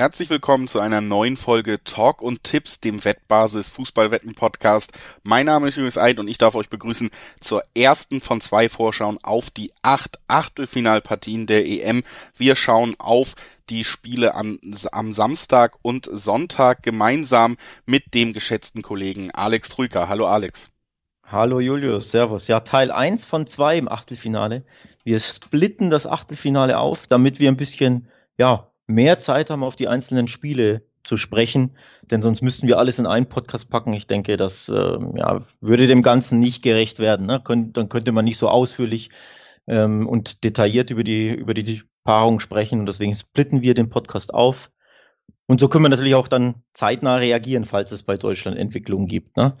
Herzlich willkommen zu einer neuen Folge Talk und Tipps, dem Wettbasis Fußballwetten Podcast. Mein Name ist Julius Eid und ich darf euch begrüßen zur ersten von zwei Vorschauen auf die acht Achtelfinalpartien der EM. Wir schauen auf die Spiele an, am Samstag und Sonntag gemeinsam mit dem geschätzten Kollegen Alex Trüker. Hallo Alex. Hallo Julius, Servus. Ja, Teil 1 von 2 im Achtelfinale. Wir splitten das Achtelfinale auf, damit wir ein bisschen, ja, mehr Zeit haben, auf die einzelnen Spiele zu sprechen, denn sonst müssten wir alles in einen Podcast packen. Ich denke, das äh, ja, würde dem Ganzen nicht gerecht werden. Ne? Kön dann könnte man nicht so ausführlich ähm, und detailliert über die, über die Paarung sprechen und deswegen splitten wir den Podcast auf. Und so können wir natürlich auch dann zeitnah reagieren, falls es bei Deutschland Entwicklungen gibt. Ne?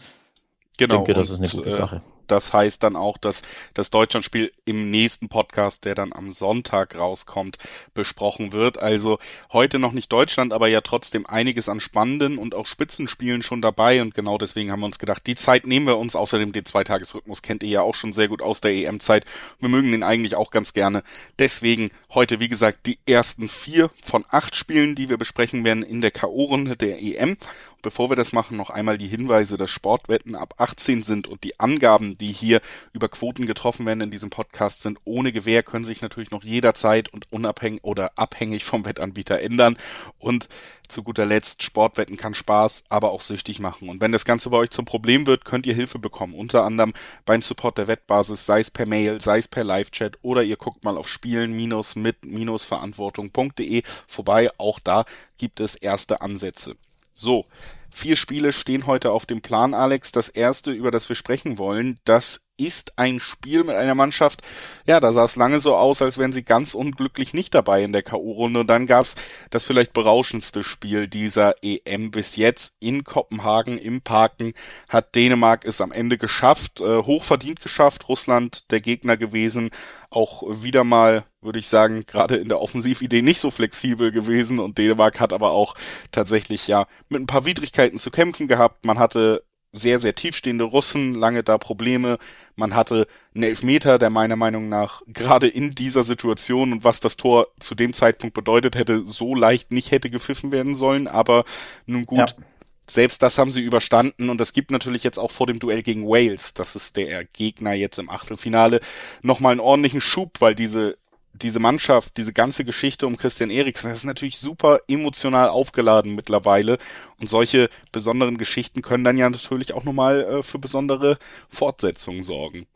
Genau. Ich denke, das ist eine gute äh, Sache. Das heißt dann auch, dass das Deutschlandspiel im nächsten Podcast, der dann am Sonntag rauskommt, besprochen wird. Also heute noch nicht Deutschland, aber ja trotzdem einiges an spannenden und auch Spitzenspielen schon dabei. Und genau deswegen haben wir uns gedacht, die Zeit nehmen wir uns. Außerdem den Zweitagesrhythmus kennt ihr ja auch schon sehr gut aus der EM-Zeit. Wir mögen den eigentlich auch ganz gerne. Deswegen heute, wie gesagt, die ersten vier von acht Spielen, die wir besprechen werden in der K.O.-Runde der EM. Bevor wir das machen, noch einmal die Hinweise, dass Sportwetten ab 18 sind und die Angaben, die hier über Quoten getroffen werden in diesem Podcast, sind ohne Gewähr, können sich natürlich noch jederzeit und unabhängig oder abhängig vom Wettanbieter ändern. Und zu guter Letzt, Sportwetten kann Spaß, aber auch süchtig machen. Und wenn das Ganze bei euch zum Problem wird, könnt ihr Hilfe bekommen. Unter anderem beim Support der Wettbasis, sei es per Mail, sei es per Live-Chat oder ihr guckt mal auf spielen-mit-verantwortung.de vorbei. Auch da gibt es erste Ansätze. So, vier Spiele stehen heute auf dem Plan, Alex. Das erste, über das wir sprechen wollen, das ist ein Spiel mit einer Mannschaft, ja, da sah es lange so aus, als wären sie ganz unglücklich nicht dabei in der K.O.-Runde. Und dann gab's das vielleicht berauschendste Spiel dieser EM bis jetzt in Kopenhagen im Parken. Hat Dänemark es am Ende geschafft, äh, hochverdient geschafft. Russland der Gegner gewesen. Auch wieder mal, würde ich sagen, gerade in der Offensividee nicht so flexibel gewesen. Und Dänemark hat aber auch tatsächlich ja mit ein paar Widrigkeiten zu kämpfen gehabt. Man hatte sehr, sehr tiefstehende Russen, lange da Probleme. Man hatte einen Elfmeter, der meiner Meinung nach gerade in dieser Situation und was das Tor zu dem Zeitpunkt bedeutet hätte, so leicht nicht hätte gepfiffen werden sollen. Aber nun gut, ja. selbst das haben sie überstanden und das gibt natürlich jetzt auch vor dem Duell gegen Wales, das ist der Gegner jetzt im Achtelfinale, nochmal einen ordentlichen Schub, weil diese diese Mannschaft, diese ganze Geschichte um Christian Eriksen, das ist natürlich super emotional aufgeladen mittlerweile. Und solche besonderen Geschichten können dann ja natürlich auch nochmal äh, für besondere Fortsetzungen sorgen.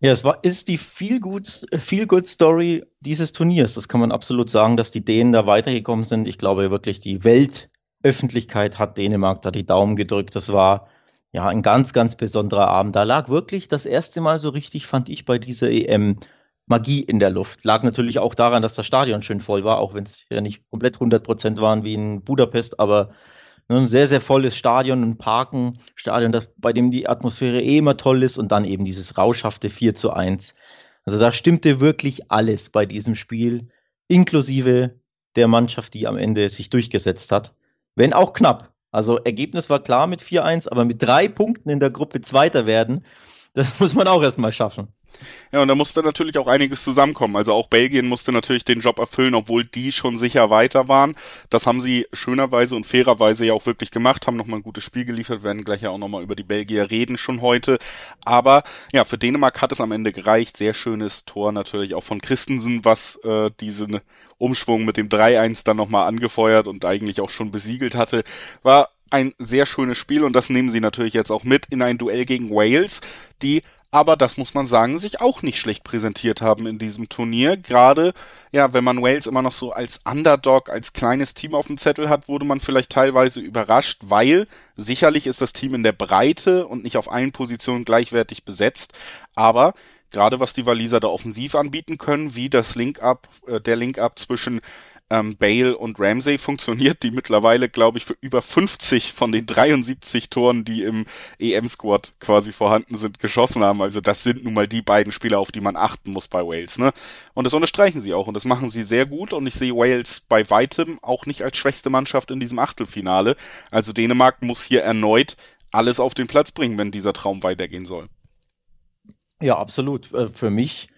Ja, es war, ist die viel gut, viel good Story dieses Turniers. Das kann man absolut sagen, dass die Dänen da weitergekommen sind. Ich glaube wirklich, die Weltöffentlichkeit hat Dänemark da die Daumen gedrückt. Das war ja ein ganz, ganz besonderer Abend. Da lag wirklich das erste Mal so richtig, fand ich, bei dieser EM Magie in der Luft. Lag natürlich auch daran, dass das Stadion schön voll war, auch wenn es ja nicht komplett 100 Prozent waren wie in Budapest, aber ne, ein sehr, sehr volles Stadion, ein Parkenstadion, das, bei dem die Atmosphäre eh immer toll ist und dann eben dieses rauschhafte 4 zu 1. Also da stimmte wirklich alles bei diesem Spiel, inklusive der Mannschaft, die am Ende sich durchgesetzt hat. Wenn auch knapp. Also Ergebnis war klar mit 4-1, aber mit drei Punkten in der Gruppe Zweiter werden, das muss man auch erstmal schaffen. Ja, und da musste natürlich auch einiges zusammenkommen. Also auch Belgien musste natürlich den Job erfüllen, obwohl die schon sicher weiter waren. Das haben sie schönerweise und fairerweise ja auch wirklich gemacht, haben nochmal ein gutes Spiel geliefert, werden gleich ja auch nochmal über die Belgier reden schon heute. Aber ja, für Dänemark hat es am Ende gereicht. Sehr schönes Tor natürlich auch von Christensen, was äh, diesen Umschwung mit dem 3-1 dann nochmal angefeuert und eigentlich auch schon besiegelt hatte. War ein sehr schönes Spiel und das nehmen sie natürlich jetzt auch mit in ein Duell gegen Wales, die aber das muss man sagen, sich auch nicht schlecht präsentiert haben in diesem Turnier. Gerade, ja, wenn man Wales immer noch so als Underdog, als kleines Team auf dem Zettel hat, wurde man vielleicht teilweise überrascht, weil sicherlich ist das Team in der Breite und nicht auf allen Positionen gleichwertig besetzt, aber gerade was die Waliser da offensiv anbieten können, wie das Link-Up, äh, der Link-Up zwischen ähm, Bale und Ramsey funktioniert, die mittlerweile, glaube ich, für über 50 von den 73 Toren, die im EM-Squad quasi vorhanden sind, geschossen haben. Also das sind nun mal die beiden Spieler, auf die man achten muss bei Wales. Ne? Und das unterstreichen sie auch und das machen sie sehr gut und ich sehe Wales bei weitem auch nicht als schwächste Mannschaft in diesem Achtelfinale. Also Dänemark muss hier erneut alles auf den Platz bringen, wenn dieser Traum weitergehen soll. Ja, absolut. Äh, für mich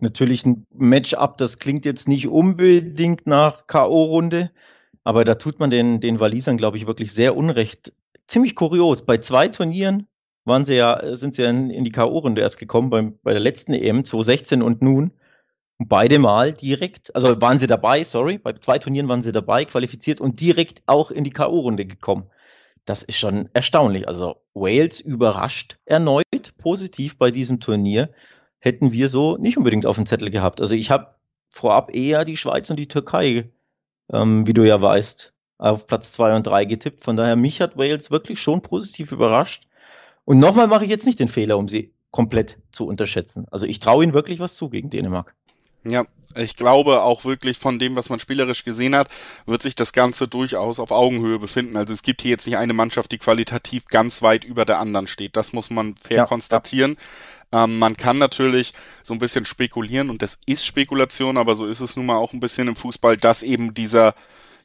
natürlich ein Matchup, das klingt jetzt nicht unbedingt nach K.O.-Runde. Aber da tut man den, den Walisern, glaube ich, wirklich sehr unrecht. Ziemlich kurios. Bei zwei Turnieren waren sie ja, sind sie ja in, in die K.O.-Runde erst gekommen, beim, bei der letzten EM 2016 und nun. beide Mal direkt, also waren sie dabei, sorry, bei zwei Turnieren waren sie dabei, qualifiziert und direkt auch in die K.O.-Runde gekommen. Das ist schon erstaunlich. Also Wales überrascht erneut positiv bei diesem Turnier. Hätten wir so nicht unbedingt auf dem Zettel gehabt. Also ich habe vorab eher die Schweiz und die Türkei, ähm, wie du ja weißt, auf Platz zwei und drei getippt. Von daher, mich hat Wales wirklich schon positiv überrascht. Und nochmal mache ich jetzt nicht den Fehler, um sie komplett zu unterschätzen. Also ich traue ihnen wirklich was zu gegen Dänemark. Ja, ich glaube auch wirklich von dem, was man spielerisch gesehen hat, wird sich das Ganze durchaus auf Augenhöhe befinden. Also es gibt hier jetzt nicht eine Mannschaft, die qualitativ ganz weit über der anderen steht. Das muss man fair ja, konstatieren. Ja. Ähm, man kann natürlich so ein bisschen spekulieren und das ist Spekulation, aber so ist es nun mal auch ein bisschen im Fußball, dass eben dieser,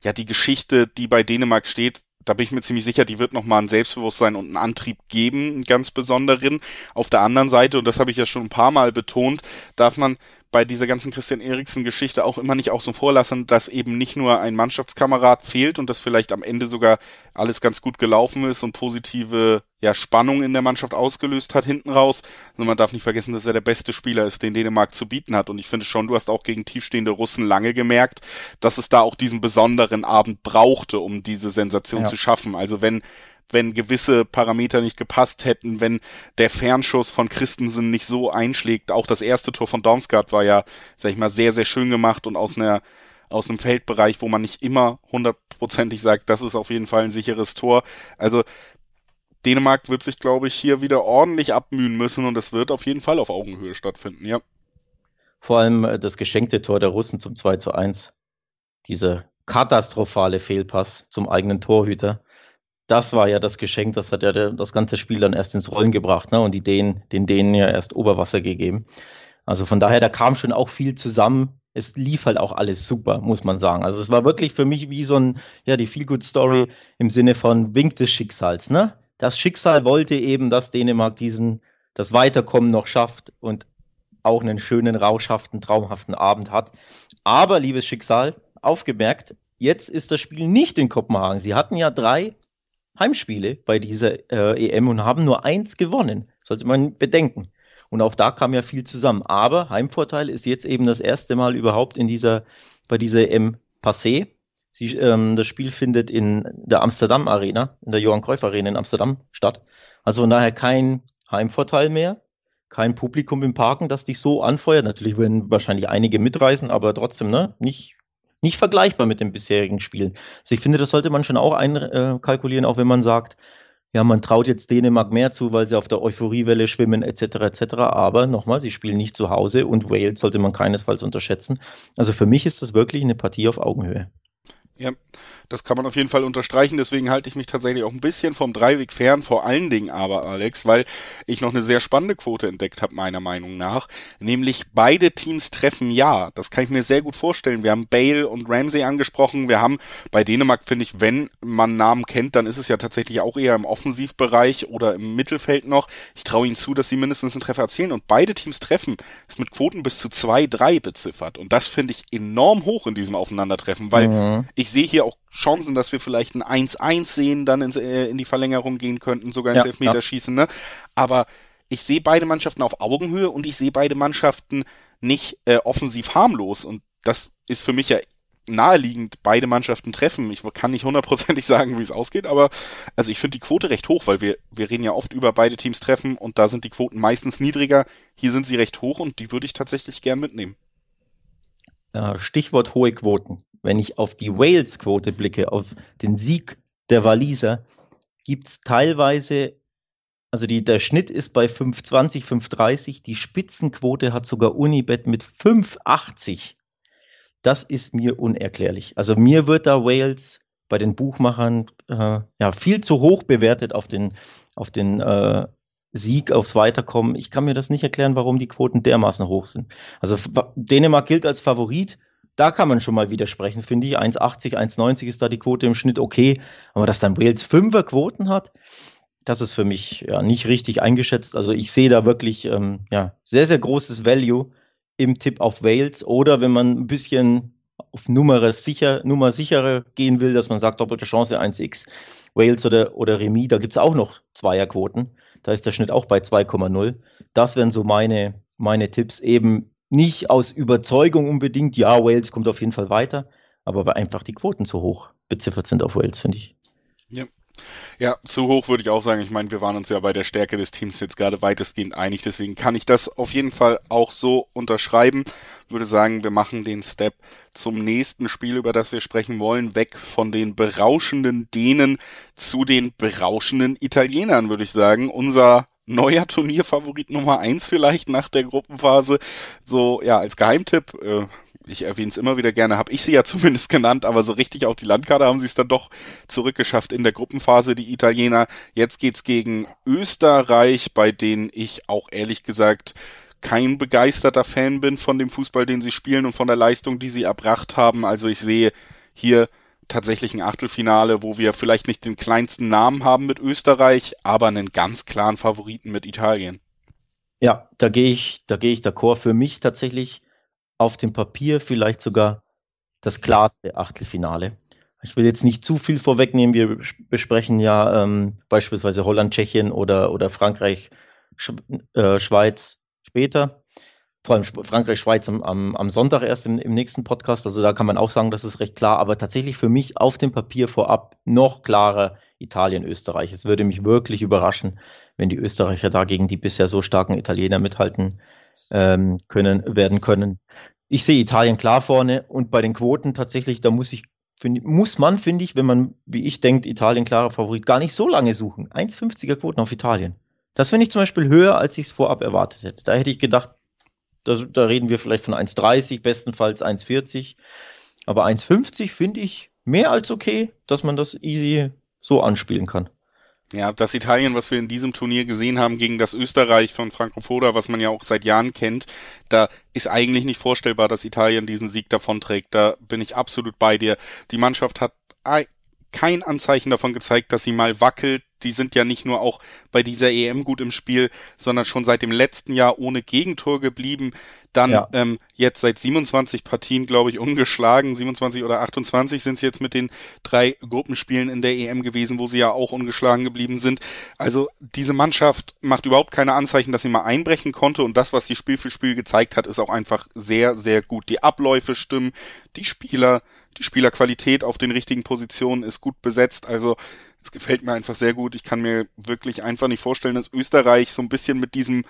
ja, die Geschichte, die bei Dänemark steht, da bin ich mir ziemlich sicher, die wird nochmal ein Selbstbewusstsein und einen Antrieb geben, einen ganz besonderen. Auf der anderen Seite, und das habe ich ja schon ein paar Mal betont, darf man bei dieser ganzen Christian Eriksen-Geschichte auch immer nicht außen vor lassen, dass eben nicht nur ein Mannschaftskamerad fehlt und das vielleicht am Ende sogar alles ganz gut gelaufen ist und positive ja, Spannung in der Mannschaft ausgelöst hat hinten raus, sondern man darf nicht vergessen, dass er der beste Spieler ist, den Dänemark zu bieten hat. Und ich finde schon, du hast auch gegen tiefstehende Russen lange gemerkt, dass es da auch diesen besonderen Abend brauchte, um diese Sensation ja. zu schaffen. Also wenn wenn gewisse Parameter nicht gepasst hätten, wenn der Fernschuss von Christensen nicht so einschlägt. Auch das erste Tor von Dormsgaard war ja, sag ich mal, sehr, sehr schön gemacht und aus einer aus einem Feldbereich, wo man nicht immer hundertprozentig sagt, das ist auf jeden Fall ein sicheres Tor. Also Dänemark wird sich, glaube ich, hier wieder ordentlich abmühen müssen und es wird auf jeden Fall auf Augenhöhe stattfinden, ja. Vor allem äh, das geschenkte Tor der Russen zum 2 zu 1. Diese katastrophale Fehlpass zum eigenen Torhüter das war ja das Geschenk, das hat ja der, das ganze Spiel dann erst ins Rollen gebracht, ne? Und die den Dänen ja erst Oberwasser gegeben. Also von daher, da kam schon auch viel zusammen. Es lief halt auch alles super, muss man sagen. Also es war wirklich für mich wie so ein, ja, die Feel-Good-Story im Sinne von Wink des Schicksals, ne? Das Schicksal wollte eben, dass Dänemark diesen, das Weiterkommen noch schafft und auch einen schönen, rauschhaften, traumhaften Abend hat. Aber, liebes Schicksal, aufgemerkt, jetzt ist das Spiel nicht in Kopenhagen. Sie hatten ja drei Heimspiele bei dieser äh, EM und haben nur eins gewonnen. Sollte man bedenken. Und auch da kam ja viel zusammen. Aber Heimvorteil ist jetzt eben das erste Mal überhaupt in dieser, bei dieser EM passé. Sie, ähm, das Spiel findet in der Amsterdam Arena, in der Johann Cruyff Arena in Amsterdam statt. Also von daher kein Heimvorteil mehr, kein Publikum im Parken, das dich so anfeuert. Natürlich werden wahrscheinlich einige mitreisen, aber trotzdem, ne, nicht nicht vergleichbar mit den bisherigen Spielen. Also ich finde, das sollte man schon auch einkalkulieren, auch wenn man sagt, ja, man traut jetzt Dänemark mehr zu, weil sie auf der Euphoriewelle schwimmen, etc., etc. Aber nochmal, sie spielen nicht zu Hause und Wales sollte man keinesfalls unterschätzen. Also für mich ist das wirklich eine Partie auf Augenhöhe. Ja, das kann man auf jeden Fall unterstreichen. Deswegen halte ich mich tatsächlich auch ein bisschen vom Dreiweg fern, vor allen Dingen aber, Alex, weil ich noch eine sehr spannende Quote entdeckt habe, meiner Meinung nach. Nämlich beide Teams treffen ja. Das kann ich mir sehr gut vorstellen. Wir haben Bale und Ramsey angesprochen. Wir haben bei Dänemark, finde ich, wenn man Namen kennt, dann ist es ja tatsächlich auch eher im Offensivbereich oder im Mittelfeld noch. Ich traue ihnen zu, dass sie mindestens einen Treffer erzielen. Und beide Teams treffen ist mit Quoten bis zu zwei, drei beziffert. Und das finde ich enorm hoch in diesem Aufeinandertreffen, weil mhm. ich sehe hier auch Chancen, dass wir vielleicht ein 1-1 sehen, dann ins, äh, in die Verlängerung gehen könnten, sogar ins ja, Elfmeterschießen, ja. ne? Aber ich sehe beide Mannschaften auf Augenhöhe und ich sehe beide Mannschaften nicht äh, offensiv harmlos. Und das ist für mich ja naheliegend, beide Mannschaften treffen. Ich kann nicht hundertprozentig sagen, wie es ausgeht, aber also ich finde die Quote recht hoch, weil wir, wir reden ja oft über beide Teams treffen und da sind die Quoten meistens niedriger. Hier sind sie recht hoch und die würde ich tatsächlich gern mitnehmen. Stichwort hohe Quoten wenn ich auf die Wales-Quote blicke, auf den Sieg der Waliser, gibt es teilweise, also die, der Schnitt ist bei 5,20, 5,30, die Spitzenquote hat sogar Unibet mit 5,80. Das ist mir unerklärlich. Also mir wird da Wales bei den Buchmachern äh, ja viel zu hoch bewertet auf den, auf den äh, Sieg, aufs Weiterkommen. Ich kann mir das nicht erklären, warum die Quoten dermaßen hoch sind. Also Dänemark gilt als Favorit da kann man schon mal widersprechen, finde ich. 1,80, 1,90 ist da die Quote im Schnitt okay. Aber dass dann Wales Fünfer Quoten hat, das ist für mich ja nicht richtig eingeschätzt. Also ich sehe da wirklich ähm, ja, sehr, sehr großes Value im Tipp auf Wales. Oder wenn man ein bisschen auf Nummer sicher, Nummer sicherer gehen will, dass man sagt, doppelte Chance 1x, Wales oder, oder Remis, da gibt es auch noch Zweierquoten. Da ist der Schnitt auch bei 2,0. Das wären so meine, meine Tipps. Eben nicht aus Überzeugung unbedingt, ja, Wales kommt auf jeden Fall weiter, aber weil einfach die Quoten zu hoch beziffert sind auf Wales, finde ich. Ja. Ja, zu hoch würde ich auch sagen. Ich meine, wir waren uns ja bei der Stärke des Teams jetzt gerade weitestgehend einig. Deswegen kann ich das auf jeden Fall auch so unterschreiben. Würde sagen, wir machen den Step zum nächsten Spiel, über das wir sprechen wollen. Weg von den berauschenden Dänen zu den berauschenden Italienern, würde ich sagen. Unser neuer Turnierfavorit Nummer eins vielleicht nach der Gruppenphase. So, ja, als Geheimtipp. Äh, ich erwähne es immer wieder gerne, habe ich sie ja zumindest genannt, aber so richtig auf die Landkarte haben sie es dann doch zurückgeschafft in der Gruppenphase, die Italiener. Jetzt geht's gegen Österreich, bei denen ich auch ehrlich gesagt kein begeisterter Fan bin von dem Fußball, den sie spielen und von der Leistung, die sie erbracht haben. Also ich sehe hier tatsächlich ein Achtelfinale, wo wir vielleicht nicht den kleinsten Namen haben mit Österreich, aber einen ganz klaren Favoriten mit Italien. Ja, da gehe ich, da gehe ich d'accord. Für mich tatsächlich auf dem Papier vielleicht sogar das klarste Achtelfinale. Ich will jetzt nicht zu viel vorwegnehmen. Wir besprechen ja ähm, beispielsweise Holland, Tschechien oder, oder Frankreich, Sch äh, Schweiz später. Vor allem Frankreich, Schweiz am, am, am Sonntag erst im, im, nächsten Podcast. Also da kann man auch sagen, das ist recht klar. Aber tatsächlich für mich auf dem Papier vorab noch klarer Italien, Österreich. Es würde mich wirklich überraschen, wenn die Österreicher da gegen die bisher so starken Italiener mithalten ähm, können, werden können. Ich sehe Italien klar vorne und bei den Quoten tatsächlich, da muss ich, find, muss man, finde ich, wenn man, wie ich denkt, Italien klarer Favorit, gar nicht so lange suchen. 1,50er Quoten auf Italien. Das finde ich zum Beispiel höher, als ich es vorab erwartet hätte. Da hätte ich gedacht, da, da reden wir vielleicht von 1,30, bestenfalls 1,40. Aber 1,50 finde ich mehr als okay, dass man das easy so anspielen kann. Ja, das Italien, was wir in diesem Turnier gesehen haben gegen das Österreich von Franco Foda, was man ja auch seit Jahren kennt, da ist eigentlich nicht vorstellbar, dass Italien diesen Sieg davonträgt. Da bin ich absolut bei dir. Die Mannschaft hat kein Anzeichen davon gezeigt, dass sie mal wackelt. Die sind ja nicht nur auch bei dieser EM gut im Spiel, sondern schon seit dem letzten Jahr ohne Gegentor geblieben. Dann ja. ähm, jetzt seit 27 Partien, glaube ich, ungeschlagen. 27 oder 28 sind es jetzt mit den drei Gruppenspielen in der EM gewesen, wo sie ja auch ungeschlagen geblieben sind. Also diese Mannschaft macht überhaupt keine Anzeichen, dass sie mal einbrechen konnte. Und das, was sie Spiel für Spiel gezeigt hat, ist auch einfach sehr, sehr gut. Die Abläufe stimmen, die Spieler, die Spielerqualität auf den richtigen Positionen ist gut besetzt. Also es gefällt mir einfach sehr gut. Ich kann mir wirklich einfach nicht vorstellen, dass Österreich so ein bisschen mit diesem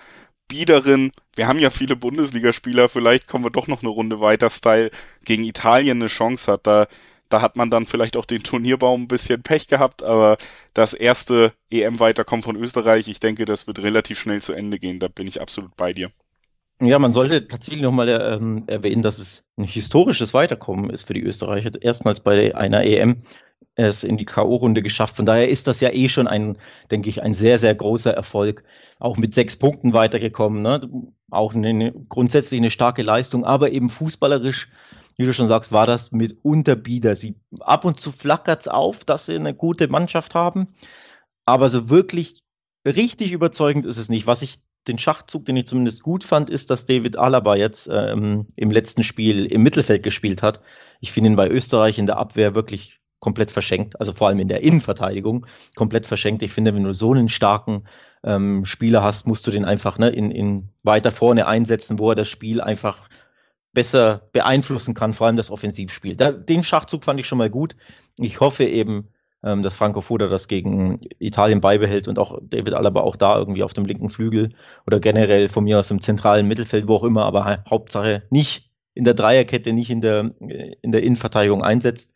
biederen, wir haben ja viele Bundesligaspieler, vielleicht kommen wir doch noch eine Runde weiter, Style gegen Italien eine Chance hat. Da, da hat man dann vielleicht auch den Turnierbaum ein bisschen Pech gehabt, aber das erste EM-Weiterkommen von Österreich, ich denke, das wird relativ schnell zu Ende gehen. Da bin ich absolut bei dir. Ja, man sollte tatsächlich nochmal ähm, erwähnen, dass es ein historisches Weiterkommen ist für die Österreicher. Erstmals bei einer EM es in die K.O.-Runde geschafft. Von daher ist das ja eh schon ein, denke ich, ein sehr, sehr großer Erfolg. Auch mit sechs Punkten weitergekommen. Ne? Auch eine, grundsätzlich eine starke Leistung, aber eben fußballerisch, wie du schon sagst, war das mit Unterbieder. Sie ab und zu flackert's auf, dass sie eine gute Mannschaft haben. Aber so wirklich richtig überzeugend ist es nicht. Was ich den Schachzug, den ich zumindest gut fand, ist, dass David Alaba jetzt ähm, im letzten Spiel im Mittelfeld gespielt hat. Ich finde ihn bei Österreich in der Abwehr wirklich komplett verschenkt, also vor allem in der Innenverteidigung komplett verschenkt. Ich finde, wenn du so einen starken ähm, Spieler hast, musst du den einfach ne, in, in weiter vorne einsetzen, wo er das Spiel einfach besser beeinflussen kann, vor allem das Offensivspiel. Da, den Schachzug fand ich schon mal gut. Ich hoffe eben, ähm, dass Franco Foda das gegen Italien beibehält und auch David Alaba auch da irgendwie auf dem linken Flügel oder generell von mir aus im zentralen Mittelfeld, wo auch immer, aber Hauptsache nicht in der Dreierkette, nicht in der, in der Innenverteidigung einsetzt.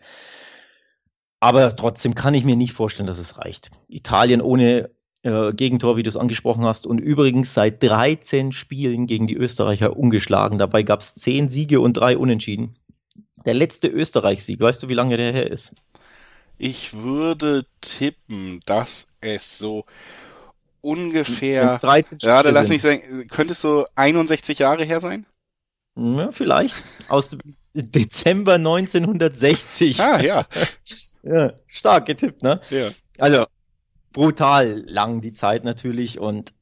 Aber trotzdem kann ich mir nicht vorstellen, dass es reicht. Italien ohne äh, Gegentor, wie du es angesprochen hast, und übrigens seit 13 Spielen gegen die Österreicher ungeschlagen. Dabei gab es 10 Siege und 3 Unentschieden. Der letzte Österreich-Sieg, weißt du, wie lange der her ist? Ich würde tippen, dass es so ungefähr. Wenn's 13 ja, da lass mich sagen, könnte es so 61 Jahre her sein? Ja, vielleicht. Aus Dezember 1960. Ah, ja. ja. Stark getippt, ne? Ja. Also, brutal lang die Zeit natürlich und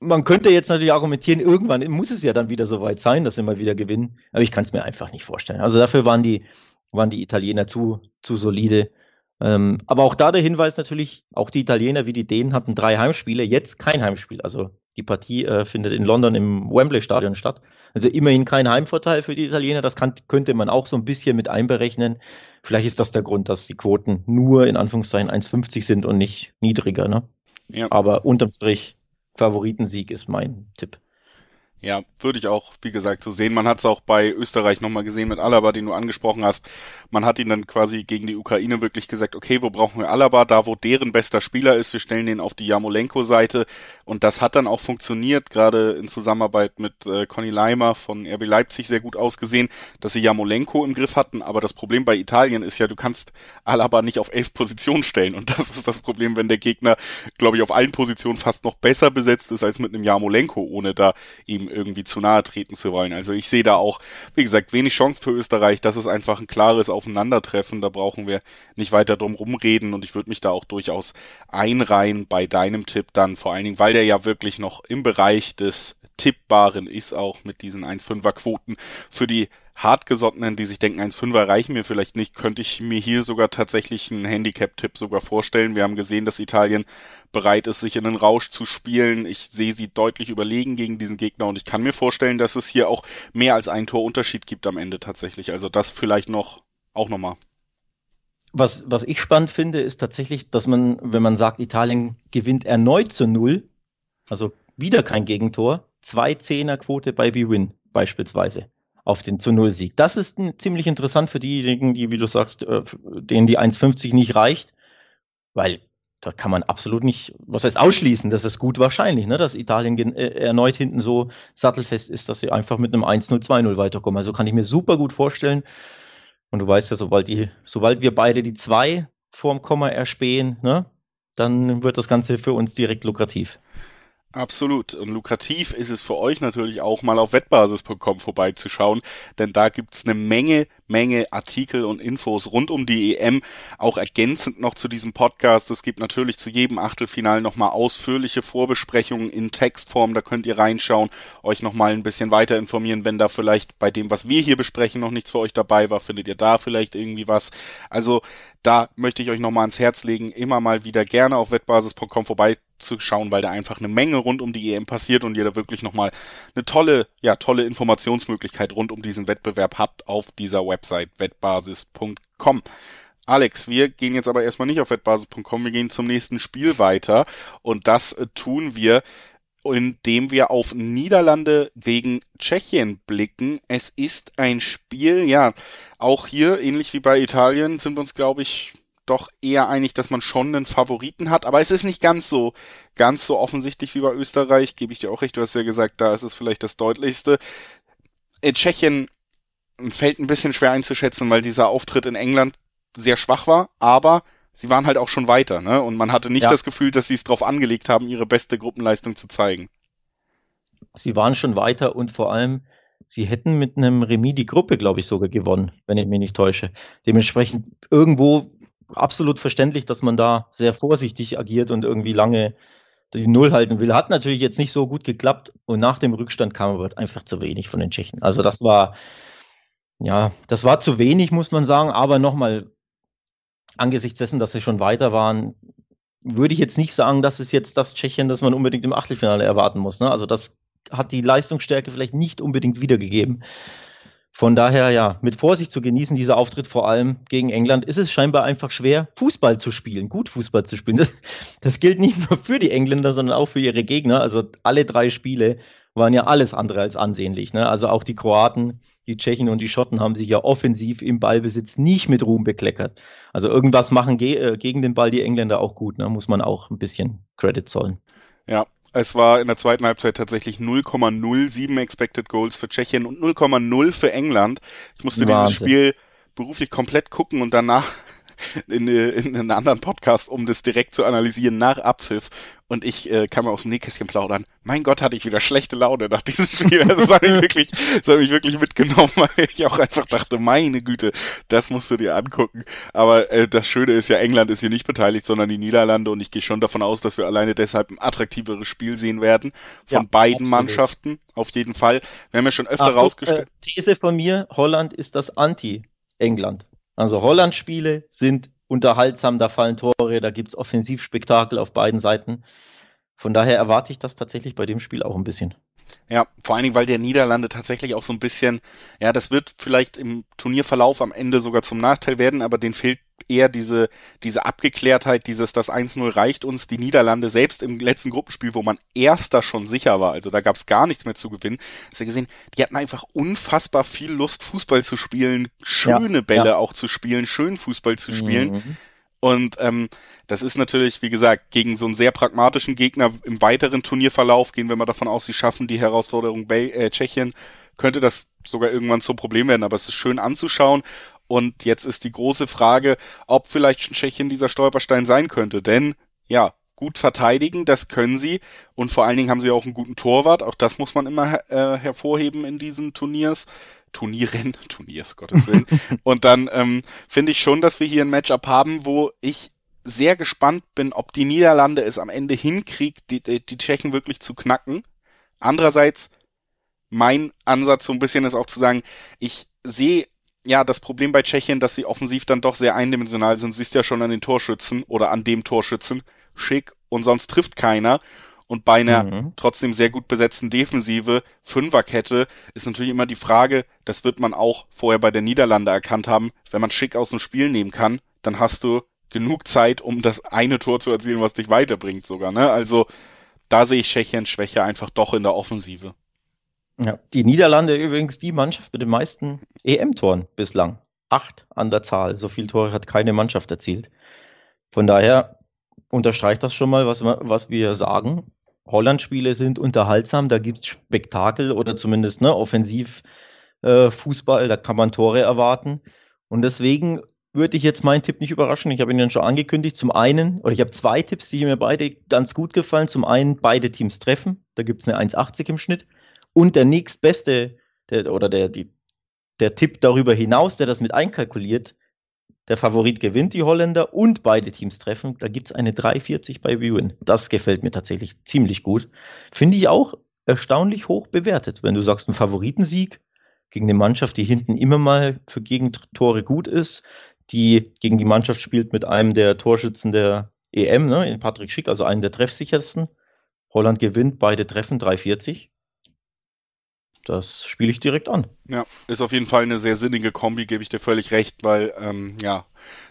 man könnte jetzt natürlich argumentieren, irgendwann muss es ja dann wieder so weit sein, dass sie mal wieder gewinnen. Aber ich kann es mir einfach nicht vorstellen. Also dafür waren die, waren die Italiener zu, zu solide. Ähm, aber auch da der Hinweis natürlich, auch die Italiener wie die Dänen hatten drei Heimspiele, jetzt kein Heimspiel. Also die Partie äh, findet in London im Wembley Stadion statt. Also immerhin kein Heimvorteil für die Italiener. Das kann, könnte man auch so ein bisschen mit einberechnen. Vielleicht ist das der Grund, dass die Quoten nur in Anführungszeichen 1,50 sind und nicht niedriger. Ne? Ja. Aber unterm Strich Favoritensieg ist mein Tipp. Ja, würde ich auch, wie gesagt, so sehen. Man hat es auch bei Österreich nochmal gesehen mit Alaba, den du angesprochen hast. Man hat ihn dann quasi gegen die Ukraine wirklich gesagt, okay, wo brauchen wir Alaba? Da, wo deren bester Spieler ist, wir stellen den auf die Jamolenko-Seite. Und das hat dann auch funktioniert, gerade in Zusammenarbeit mit äh, Conny Leimer von RB Leipzig sehr gut ausgesehen, dass sie Jamolenko im Griff hatten. Aber das Problem bei Italien ist ja, du kannst Alaba nicht auf elf Positionen stellen. Und das ist das Problem, wenn der Gegner, glaube ich, auf allen Positionen fast noch besser besetzt ist als mit einem Jamolenko, ohne da ihm irgendwie zu nahe treten zu wollen. Also ich sehe da auch, wie gesagt, wenig Chance für Österreich. Das ist einfach ein klares Aufeinandertreffen. Da brauchen wir nicht weiter drum rumreden und ich würde mich da auch durchaus einreihen bei deinem Tipp dann, vor allen Dingen, weil der ja wirklich noch im Bereich des Tippbaren ist, auch mit diesen 1,5er Quoten für die Hartgesottenen, die sich denken, 1,5er reichen mir vielleicht nicht, könnte ich mir hier sogar tatsächlich einen Handicap-Tipp sogar vorstellen. Wir haben gesehen, dass Italien bereit ist, sich in den Rausch zu spielen. Ich sehe sie deutlich überlegen gegen diesen Gegner und ich kann mir vorstellen, dass es hier auch mehr als ein Torunterschied gibt am Ende tatsächlich. Also das vielleicht noch, auch nochmal. Was, was ich spannend finde, ist tatsächlich, dass man, wenn man sagt, Italien gewinnt erneut zu Null, also wieder kein Gegentor, zwei Zehnerquote bei B-Win beispielsweise auf den zu Null Sieg. Das ist ziemlich interessant für diejenigen, die, wie du sagst, äh, denen die 1,50 nicht reicht, weil da kann man absolut nicht, was heißt ausschließen, das ist gut wahrscheinlich, ne, dass Italien äh, erneut hinten so sattelfest ist, dass sie einfach mit einem 1-0, 2-0 weiterkommen. Also kann ich mir super gut vorstellen. Und du weißt ja, sobald die, sobald wir beide die zwei vorm Komma erspähen, ne, dann wird das Ganze für uns direkt lukrativ. Absolut. Und lukrativ ist es für euch natürlich auch mal auf wettbasis.com vorbeizuschauen, denn da gibt's eine Menge, Menge Artikel und Infos rund um die EM, auch ergänzend noch zu diesem Podcast. Es gibt natürlich zu jedem Achtelfinal nochmal ausführliche Vorbesprechungen in Textform, da könnt ihr reinschauen, euch nochmal ein bisschen weiter informieren, wenn da vielleicht bei dem, was wir hier besprechen, noch nichts für euch dabei war, findet ihr da vielleicht irgendwie was. Also da möchte ich euch nochmal ans Herz legen, immer mal wieder gerne auf wettbasis.com vorbeizuschauen, weil da einfach eine Menge rund um die EM passiert und ihr da wirklich nochmal eine tolle, ja, tolle Informationsmöglichkeit rund um diesen Wettbewerb habt auf dieser Website wettbasis.com. Alex, wir gehen jetzt aber erstmal nicht auf wettbasis.com, wir gehen zum nächsten Spiel weiter und das äh, tun wir indem wir auf Niederlande gegen Tschechien blicken. Es ist ein Spiel, ja, auch hier, ähnlich wie bei Italien, sind uns, glaube ich, doch eher einig, dass man schon einen Favoriten hat, aber es ist nicht ganz so, ganz so offensichtlich wie bei Österreich, gebe ich dir auch recht, du hast ja gesagt, da ist es vielleicht das deutlichste. In Tschechien fällt ein bisschen schwer einzuschätzen, weil dieser Auftritt in England sehr schwach war, aber sie waren halt auch schon weiter, ne? Und man hatte nicht ja. das Gefühl, dass sie es drauf angelegt haben, ihre beste Gruppenleistung zu zeigen. Sie waren schon weiter und vor allem, sie hätten mit einem Remis die Gruppe, glaube ich, sogar gewonnen, wenn ich mich nicht täusche. Dementsprechend irgendwo absolut verständlich, dass man da sehr vorsichtig agiert und irgendwie lange die Null halten will. Hat natürlich jetzt nicht so gut geklappt und nach dem Rückstand kam aber einfach zu wenig von den Tschechen. Also das war, ja, das war zu wenig, muss man sagen, aber nochmal, angesichts dessen, dass sie schon weiter waren, würde ich jetzt nicht sagen, dass es jetzt das Tschechien, das man unbedingt im Achtelfinale erwarten muss. Ne? Also das hat die Leistungsstärke vielleicht nicht unbedingt wiedergegeben. Von daher, ja, mit Vorsicht zu genießen, dieser Auftritt vor allem gegen England, ist es scheinbar einfach schwer, Fußball zu spielen, gut Fußball zu spielen. Das, das gilt nicht nur für die Engländer, sondern auch für ihre Gegner. Also alle drei Spiele waren ja alles andere als ansehnlich. Ne? Also auch die Kroaten, die Tschechen und die Schotten haben sich ja offensiv im Ballbesitz nicht mit Ruhm bekleckert. Also irgendwas machen ge äh, gegen den Ball die Engländer auch gut. Ne? Muss man auch ein bisschen Credit zollen. Ja, es war in der zweiten Halbzeit tatsächlich 0,07 Expected Goals für Tschechien und 0,0 für England. Ich musste Wahnsinn. dieses Spiel beruflich komplett gucken und danach in, in einen anderen Podcast, um das direkt zu analysieren nach Abpfiff. Und ich äh, kann mal aus dem Nähkästchen plaudern. Mein Gott, hatte ich wieder schlechte Laune nach diesem Spiel. Also, das hat mich wirklich, das hat mich wirklich mitgenommen, weil ich auch einfach dachte, meine Güte, das musst du dir angucken. Aber äh, das Schöne ist ja, England ist hier nicht beteiligt, sondern die Niederlande. Und ich gehe schon davon aus, dass wir alleine deshalb ein attraktiveres Spiel sehen werden von ja, beiden absolut. Mannschaften. Auf jeden Fall. Wir haben ja schon öfter rausgestellt. Äh, These von mir: Holland ist das Anti-England. Also Holland-Spiele sind unterhaltsam, da fallen Tore, da gibt es Offensivspektakel auf beiden Seiten. Von daher erwarte ich das tatsächlich bei dem Spiel auch ein bisschen. Ja, vor allen Dingen, weil der Niederlande tatsächlich auch so ein bisschen, ja, das wird vielleicht im Turnierverlauf am Ende sogar zum Nachteil werden, aber den fehlt eher diese, diese Abgeklärtheit, dieses, das 1-0 reicht uns. Die Niederlande selbst im letzten Gruppenspiel, wo man erster schon sicher war, also da gab es gar nichts mehr zu gewinnen, hast du gesehen, die hatten einfach unfassbar viel Lust, Fußball zu spielen, schöne ja, Bälle ja. auch zu spielen, schön Fußball zu spielen. Mhm. Und ähm, das ist natürlich, wie gesagt, gegen so einen sehr pragmatischen Gegner im weiteren Turnierverlauf, gehen wir mal davon aus, sie schaffen die Herausforderung bei äh, Tschechien, könnte das sogar irgendwann zum Problem werden, aber es ist schön anzuschauen. Und jetzt ist die große Frage, ob vielleicht Tschechien dieser Stolperstein sein könnte. Denn, ja, gut verteidigen, das können sie. Und vor allen Dingen haben sie auch einen guten Torwart. Auch das muss man immer äh, hervorheben in diesen Turniers. Turnieren, Turniers, Gottes Willen. und dann ähm, finde ich schon, dass wir hier ein Matchup haben, wo ich sehr gespannt bin, ob die Niederlande es am Ende hinkriegt, die, die, die Tschechen wirklich zu knacken. Andererseits, mein Ansatz so ein bisschen ist auch zu sagen, ich sehe ja, das Problem bei Tschechien, dass sie offensiv dann doch sehr eindimensional sind, siehst ja schon an den Torschützen oder an dem Torschützen. Schick und sonst trifft keiner. Und bei einer mhm. trotzdem sehr gut besetzten Defensive, Fünferkette, ist natürlich immer die Frage, das wird man auch vorher bei der Niederlande erkannt haben, wenn man Schick aus dem Spiel nehmen kann, dann hast du genug Zeit, um das eine Tor zu erzielen, was dich weiterbringt sogar. Ne? Also da sehe ich Tschechiens Schwäche einfach doch in der Offensive. Ja, die Niederlande übrigens die Mannschaft mit den meisten EM-Toren bislang. Acht an der Zahl. So viele Tore hat keine Mannschaft erzielt. Von daher unterstreicht das schon mal, was, was wir sagen. Holland-Spiele sind unterhaltsam, da gibt es Spektakel oder zumindest ne, offensiv äh, da kann man Tore erwarten. Und deswegen würde ich jetzt meinen Tipp nicht überraschen. Ich habe ihn dann schon angekündigt. Zum einen, oder ich habe zwei Tipps, die mir beide ganz gut gefallen. Zum einen beide Teams treffen. Da gibt es eine 1,80 im Schnitt. Und der nächstbeste, der, oder der, die, der Tipp darüber hinaus, der das mit einkalkuliert, der Favorit gewinnt die Holländer und beide Teams treffen. Da gibt es eine 3,40 bei Bwin. Das gefällt mir tatsächlich ziemlich gut. Finde ich auch erstaunlich hoch bewertet. Wenn du sagst, ein Favoritensieg gegen eine Mannschaft, die hinten immer mal für Gegentore gut ist, die gegen die Mannschaft spielt mit einem der Torschützen der EM, ne, in Patrick Schick, also einen der treffsichersten. Holland gewinnt, beide treffen 3,40 das spiele ich direkt an. Ja, ist auf jeden Fall eine sehr sinnige Kombi, gebe ich dir völlig recht, weil ähm, ja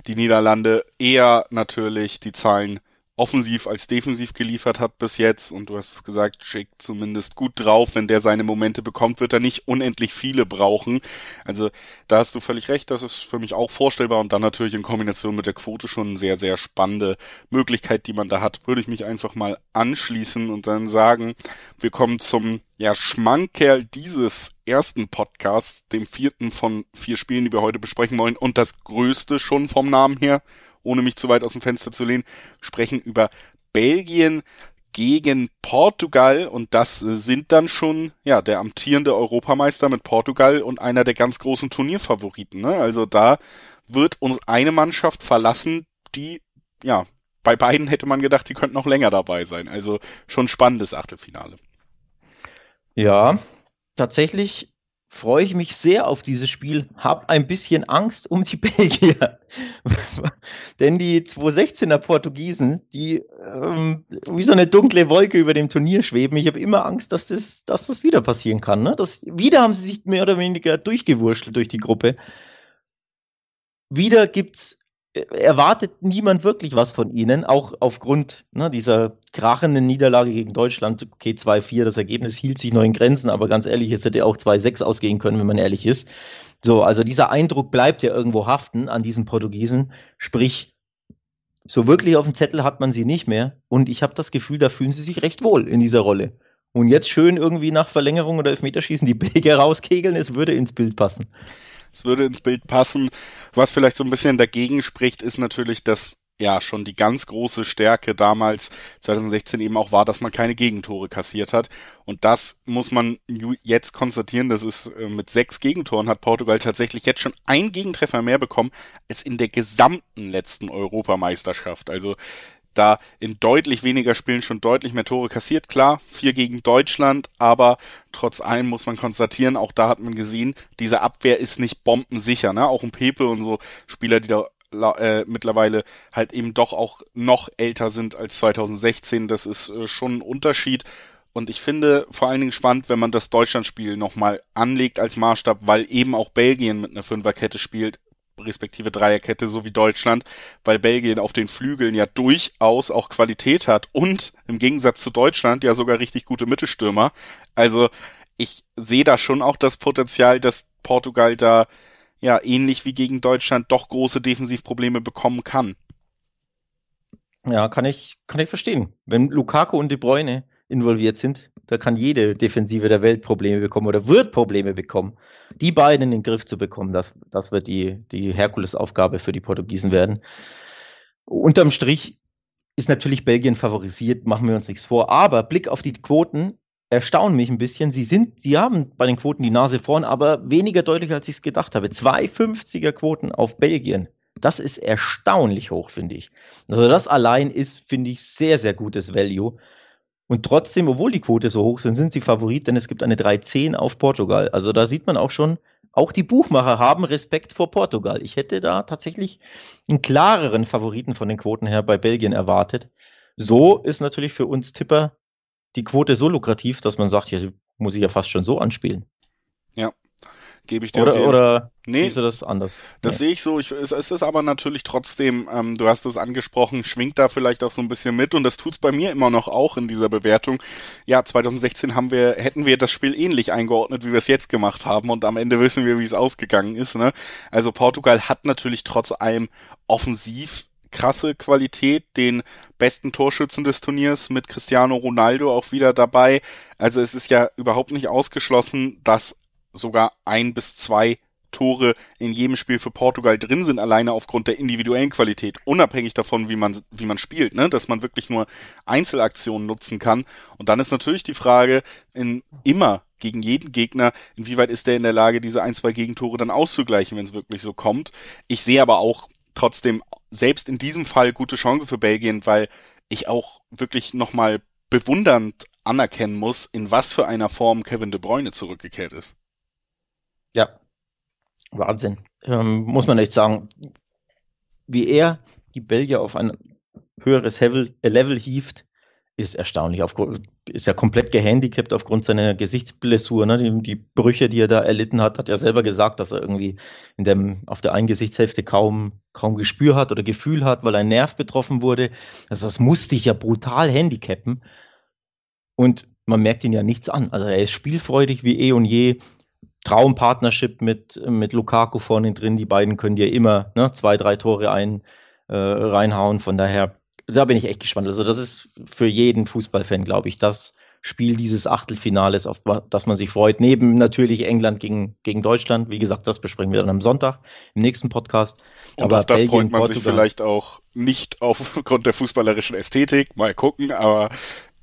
die Niederlande eher natürlich die Zahlen offensiv als defensiv geliefert hat bis jetzt. Und du hast es gesagt, Schick zumindest gut drauf. Wenn der seine Momente bekommt, wird er nicht unendlich viele brauchen. Also da hast du völlig recht, das ist für mich auch vorstellbar. Und dann natürlich in Kombination mit der Quote schon eine sehr, sehr spannende Möglichkeit, die man da hat. Würde ich mich einfach mal anschließen und dann sagen, wir kommen zum ja, Schmankerl dieses ersten Podcasts, dem vierten von vier Spielen, die wir heute besprechen wollen und das größte schon vom Namen her ohne mich zu weit aus dem Fenster zu lehnen, sprechen über Belgien gegen Portugal und das sind dann schon ja der amtierende Europameister mit Portugal und einer der ganz großen Turnierfavoriten. Ne? Also da wird uns eine Mannschaft verlassen, die ja bei beiden hätte man gedacht, die könnten noch länger dabei sein. Also schon spannendes Achtelfinale. Ja, tatsächlich freue ich mich sehr auf dieses Spiel, habe ein bisschen Angst um die Belgier. Denn die 216er Portugiesen, die ähm, wie so eine dunkle Wolke über dem Turnier schweben, ich habe immer Angst, dass das, dass das wieder passieren kann. Ne? Das, wieder haben sie sich mehr oder weniger durchgewurschtelt durch die Gruppe. Wieder gibt's erwartet niemand wirklich was von ihnen, auch aufgrund ne, dieser krachenden Niederlage gegen Deutschland. Okay, 2-4, das Ergebnis hielt sich noch in Grenzen, aber ganz ehrlich, es hätte auch 2-6 ausgehen können, wenn man ehrlich ist. So, also dieser Eindruck bleibt ja irgendwo haften an diesen Portugiesen, sprich, so wirklich auf dem Zettel hat man sie nicht mehr und ich habe das Gefühl, da fühlen sie sich recht wohl in dieser Rolle. Und jetzt schön irgendwie nach Verlängerung oder Elfmeterschießen die Belgier rauskegeln, es würde ins Bild passen. Es würde ins Bild passen. Was vielleicht so ein bisschen dagegen spricht, ist natürlich, dass ja schon die ganz große Stärke damals 2016 eben auch war, dass man keine Gegentore kassiert hat. Und das muss man jetzt konstatieren. Das ist äh, mit sechs Gegentoren hat Portugal tatsächlich jetzt schon ein Gegentreffer mehr bekommen als in der gesamten letzten Europameisterschaft. Also da in deutlich weniger Spielen schon deutlich mehr Tore kassiert. Klar, vier gegen Deutschland, aber trotz allem muss man konstatieren, auch da hat man gesehen, diese Abwehr ist nicht bombensicher. Ne? Auch ein Pepe und so Spieler, die da äh, mittlerweile halt eben doch auch noch älter sind als 2016. Das ist äh, schon ein Unterschied. Und ich finde vor allen Dingen spannend, wenn man das Deutschlandspiel nochmal anlegt als Maßstab, weil eben auch Belgien mit einer Fünferkette spielt, respektive Dreierkette, so wie Deutschland, weil Belgien auf den Flügeln ja durchaus auch Qualität hat und im Gegensatz zu Deutschland ja sogar richtig gute Mittelstürmer. Also ich sehe da schon auch das Potenzial, dass Portugal da ja ähnlich wie gegen Deutschland doch große Defensivprobleme bekommen kann. Ja, kann ich, kann ich verstehen. Wenn Lukaku und De Bruyne involviert sind, da kann jede Defensive der Welt Probleme bekommen oder wird Probleme bekommen. Die beiden in den Griff zu bekommen, das, das wird die, die Herkulesaufgabe für die Portugiesen werden. Unterm Strich ist natürlich Belgien favorisiert, machen wir uns nichts vor. Aber Blick auf die Quoten erstaunen mich ein bisschen. Sie sind, sie haben bei den Quoten die Nase vorn, aber weniger deutlich, als ich es gedacht habe. 250er Quoten auf Belgien. Das ist erstaunlich hoch, finde ich. Also das allein ist, finde ich, sehr, sehr gutes Value. Und trotzdem, obwohl die Quote so hoch sind, sind sie Favorit, denn es gibt eine 3-10 auf Portugal. Also da sieht man auch schon, auch die Buchmacher haben Respekt vor Portugal. Ich hätte da tatsächlich einen klareren Favoriten von den Quoten her bei Belgien erwartet. So ist natürlich für uns Tipper die Quote so lukrativ, dass man sagt, hier muss ich ja fast schon so anspielen. Ja, gebe ich dir oder, oder nee, siehst du das anders? Das nee. sehe ich so. Ich, es, es ist aber natürlich trotzdem, ähm, du hast es angesprochen, schwingt da vielleicht auch so ein bisschen mit und das tut's bei mir immer noch auch in dieser Bewertung. Ja, 2016 haben wir, hätten wir das Spiel ähnlich eingeordnet, wie wir es jetzt gemacht haben und am Ende wissen wir, wie es ausgegangen ist. Ne? Also Portugal hat natürlich trotz allem offensiv krasse Qualität, den besten Torschützen des Turniers mit Cristiano Ronaldo auch wieder dabei. Also es ist ja überhaupt nicht ausgeschlossen, dass sogar ein bis zwei Tore in jedem Spiel für Portugal drin sind, alleine aufgrund der individuellen Qualität, unabhängig davon, wie man, wie man spielt, ne? dass man wirklich nur Einzelaktionen nutzen kann. Und dann ist natürlich die Frage, in immer gegen jeden Gegner, inwieweit ist der in der Lage, diese ein, zwei Gegentore dann auszugleichen, wenn es wirklich so kommt. Ich sehe aber auch trotzdem selbst in diesem Fall gute Chance für Belgien, weil ich auch wirklich nochmal bewundernd anerkennen muss, in was für einer Form Kevin de Bruyne zurückgekehrt ist. Ja, Wahnsinn. Ähm, muss man echt sagen, wie er die Belgier auf ein höheres Level, Level hieft, ist erstaunlich. Aufgrund, ist ja komplett gehandicapt aufgrund seiner Gesichtsblessur. Ne? Die, die, Brüche, die er da erlitten hat, hat er selber gesagt, dass er irgendwie in dem, auf der einen Gesichtshälfte kaum, kaum Gespür hat oder Gefühl hat, weil ein Nerv betroffen wurde. Also das musste ich ja brutal handicappen. Und man merkt ihn ja nichts an. Also er ist spielfreudig wie eh und je. Traumpartnership mit, mit Lukaku vorne drin. Die beiden können ja immer ne, zwei, drei Tore ein, äh, reinhauen. Von daher, da bin ich echt gespannt. Also, das ist für jeden Fußballfan, glaube ich, das Spiel dieses Achtelfinales, auf das man sich freut. Neben natürlich England gegen, gegen Deutschland. Wie gesagt, das besprechen wir dann am Sonntag im nächsten Podcast. Und aber auf das Belgien, freut man Portugal, sich vielleicht auch nicht aufgrund der fußballerischen Ästhetik. Mal gucken, aber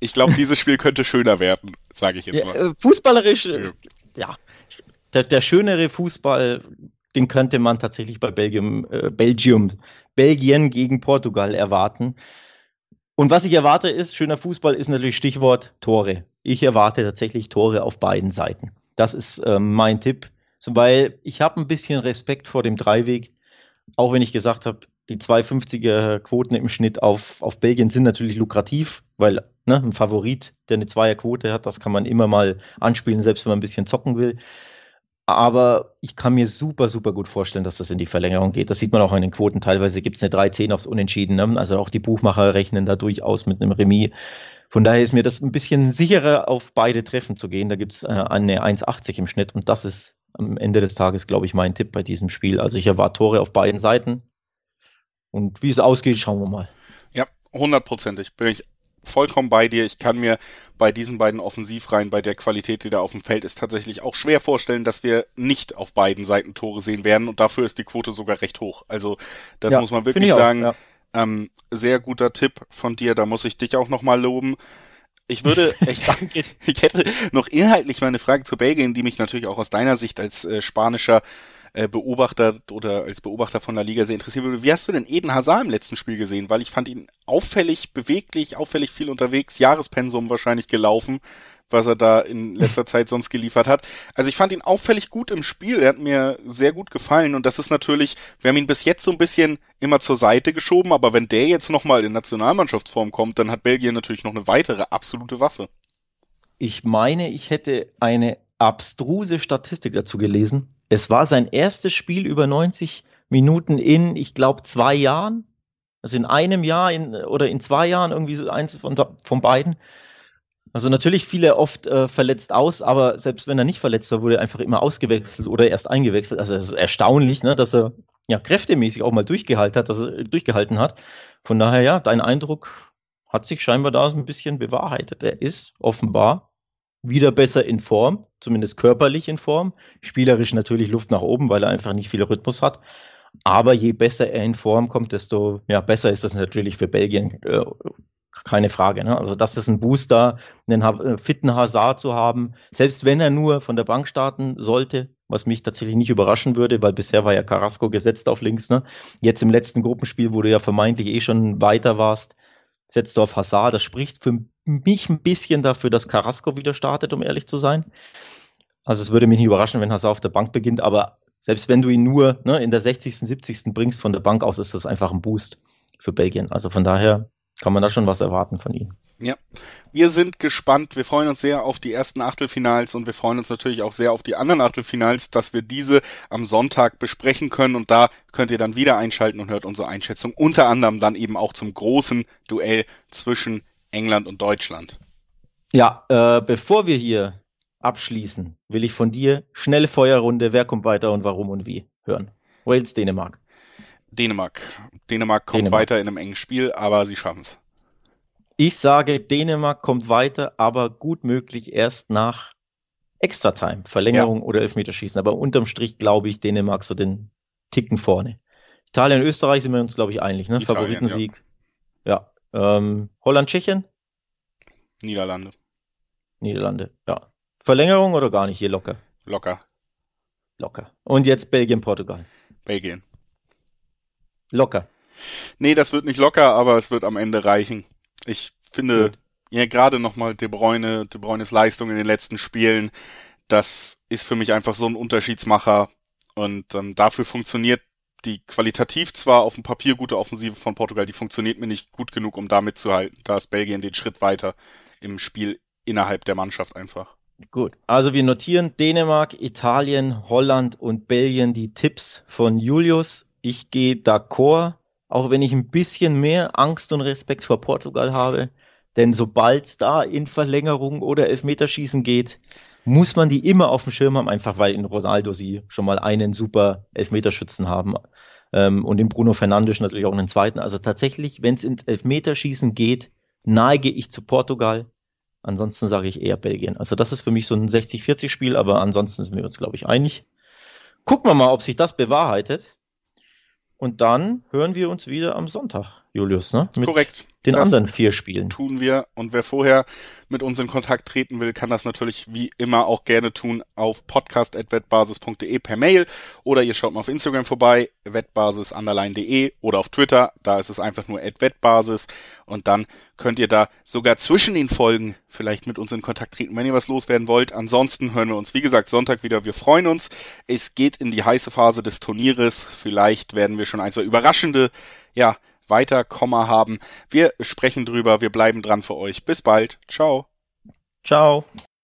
ich glaube, dieses Spiel könnte schöner werden, sage ich jetzt mal. Ja, äh, fußballerisch, ja. ja der, der schönere Fußball, den könnte man tatsächlich bei Belgium, äh, Belgium, Belgien gegen Portugal erwarten. Und was ich erwarte ist, schöner Fußball ist natürlich Stichwort Tore. Ich erwarte tatsächlich Tore auf beiden Seiten. Das ist äh, mein Tipp. So, weil ich habe ein bisschen Respekt vor dem Dreiweg, auch wenn ich gesagt habe, die 250er Quoten im Schnitt auf, auf Belgien sind natürlich lukrativ, weil ne, ein Favorit, der eine Zweierquote hat, das kann man immer mal anspielen, selbst wenn man ein bisschen zocken will. Aber ich kann mir super, super gut vorstellen, dass das in die Verlängerung geht. Das sieht man auch in den Quoten. Teilweise gibt es eine 3-10 aufs Unentschieden. Ne? Also auch die Buchmacher rechnen da durchaus mit einem Remis. Von daher ist mir das ein bisschen sicherer, auf beide Treffen zu gehen. Da gibt es äh, eine 1,80 im Schnitt und das ist am Ende des Tages, glaube ich, mein Tipp bei diesem Spiel. Also ich erwarte Tore auf beiden Seiten. Und wie es ausgeht, schauen wir mal. Ja, hundertprozentig. Bin ich vollkommen bei dir. Ich kann mir bei diesen beiden Offensivreihen, bei der Qualität, die da auf dem Feld ist, tatsächlich auch schwer vorstellen, dass wir nicht auf beiden Seiten Tore sehen werden. Und dafür ist die Quote sogar recht hoch. Also das ja, muss man wirklich sagen. Auch, ja. ähm, sehr guter Tipp von dir. Da muss ich dich auch nochmal loben. Ich würde, ich, ich hätte noch inhaltlich mal eine Frage zu Belgien, die mich natürlich auch aus deiner Sicht als äh, spanischer äh, Beobachter oder als Beobachter von der Liga sehr interessieren würde. Wie hast du denn Eden Hazard im letzten Spiel gesehen? Weil ich fand ihn auffällig beweglich, auffällig viel unterwegs, Jahrespensum wahrscheinlich gelaufen, was er da in letzter Zeit sonst geliefert hat. Also ich fand ihn auffällig gut im Spiel. Er hat mir sehr gut gefallen und das ist natürlich, wir haben ihn bis jetzt so ein bisschen immer zur Seite geschoben, aber wenn der jetzt nochmal in Nationalmannschaftsform kommt, dann hat Belgien natürlich noch eine weitere absolute Waffe. Ich meine, ich hätte eine abstruse Statistik dazu gelesen. Es war sein erstes Spiel über 90 Minuten in, ich glaube, zwei Jahren. Also in einem Jahr in, oder in zwei Jahren irgendwie so eins von, von beiden. Also natürlich fiel er oft äh, verletzt aus, aber selbst wenn er nicht verletzt war, wurde er einfach immer ausgewechselt oder erst eingewechselt. Also es ist erstaunlich, ne, dass er ja kräftemäßig auch mal durchgehalten hat, dass er durchgehalten hat. Von daher ja, dein Eindruck hat sich scheinbar da so ein bisschen bewahrheitet. Er ist offenbar wieder besser in Form, zumindest körperlich in Form. Spielerisch natürlich Luft nach oben, weil er einfach nicht viel Rhythmus hat. Aber je besser er in Form kommt, desto ja, besser ist das natürlich für Belgien. Äh, keine Frage. Ne? Also das ist ein Booster, einen äh, fitten Hazard zu haben, selbst wenn er nur von der Bank starten sollte, was mich tatsächlich nicht überraschen würde, weil bisher war ja Carrasco gesetzt auf links. Ne? Jetzt im letzten Gruppenspiel, wo du ja vermeintlich eh schon weiter warst, setzt du auf Hazard. Das spricht für mich ein bisschen dafür, dass Carrasco wieder startet, um ehrlich zu sein. Also es würde mich nicht überraschen, wenn Hazard auf der Bank beginnt, aber selbst wenn du ihn nur ne, in der 60., 70. bringst von der Bank aus, ist das einfach ein Boost für Belgien. Also von daher kann man da schon was erwarten von ihm. Ja, wir sind gespannt. Wir freuen uns sehr auf die ersten Achtelfinals und wir freuen uns natürlich auch sehr auf die anderen Achtelfinals, dass wir diese am Sonntag besprechen können und da könnt ihr dann wieder einschalten und hört unsere Einschätzung unter anderem dann eben auch zum großen Duell zwischen England und Deutschland. Ja, äh, bevor wir hier abschließen, will ich von dir schnelle Feuerrunde, wer kommt weiter und warum und wie hören. Wales, Dänemark. Dänemark. Dänemark kommt Dänemark. weiter in einem engen Spiel, aber sie schaffen es. Ich sage, Dänemark kommt weiter, aber gut möglich erst nach Extra-Time, Verlängerung ja. oder Elfmeterschießen. Aber unterm Strich glaube ich, Dänemark so den Ticken vorne. Italien und Österreich sind wir uns, glaube ich, einig, ne? Italien, Favoritensieg. Ja. ja. Ähm, Holland, Tschechien? Niederlande. Niederlande, ja. Verlängerung oder gar nicht hier locker? Locker. Locker. Und jetzt Belgien, Portugal. Belgien. Locker. Nee, das wird nicht locker, aber es wird am Ende reichen. Ich finde, Gut. ja, gerade nochmal De Bruyne, De Bruynes Leistung in den letzten Spielen, das ist für mich einfach so ein Unterschiedsmacher. Und ähm, dafür funktioniert die qualitativ zwar auf dem Papier gute Offensive von Portugal, die funktioniert mir nicht gut genug, um da mitzuhalten. Da ist Belgien den Schritt weiter im Spiel innerhalb der Mannschaft einfach. Gut, also wir notieren Dänemark, Italien, Holland und Belgien die Tipps von Julius. Ich gehe d'accord auch wenn ich ein bisschen mehr Angst und Respekt vor Portugal habe. Denn sobald es da in Verlängerung oder Elfmeterschießen geht, muss man die immer auf dem Schirm haben, einfach weil in Ronaldo sie schon mal einen super Elfmeterschützen haben. Ähm, und in Bruno Fernandes natürlich auch einen zweiten. Also tatsächlich, wenn es ins Elfmeterschießen geht, neige ich zu Portugal. Ansonsten sage ich eher Belgien. Also das ist für mich so ein 60-40-Spiel, aber ansonsten sind wir uns, glaube ich, einig. Gucken wir mal, ob sich das bewahrheitet. Und dann hören wir uns wieder am Sonntag, Julius, ne? Mit Korrekt. Den das anderen vier Spielen. Tun wir. Und wer vorher mit uns in Kontakt treten will, kann das natürlich wie immer auch gerne tun auf podcast.wettbasis.de per Mail oder ihr schaut mal auf Instagram vorbei, wettbasis_de oder auf Twitter, da ist es einfach nur wettbasis und dann könnt ihr da sogar zwischen den Folgen vielleicht mit uns in Kontakt treten, wenn ihr was loswerden wollt. Ansonsten hören wir uns, wie gesagt, Sonntag wieder. Wir freuen uns. Es geht in die heiße Phase des Turnieres. Vielleicht werden wir schon ein, zwei überraschende, ja, weiter Komma haben. Wir sprechen drüber, wir bleiben dran für euch. Bis bald. Ciao. Ciao.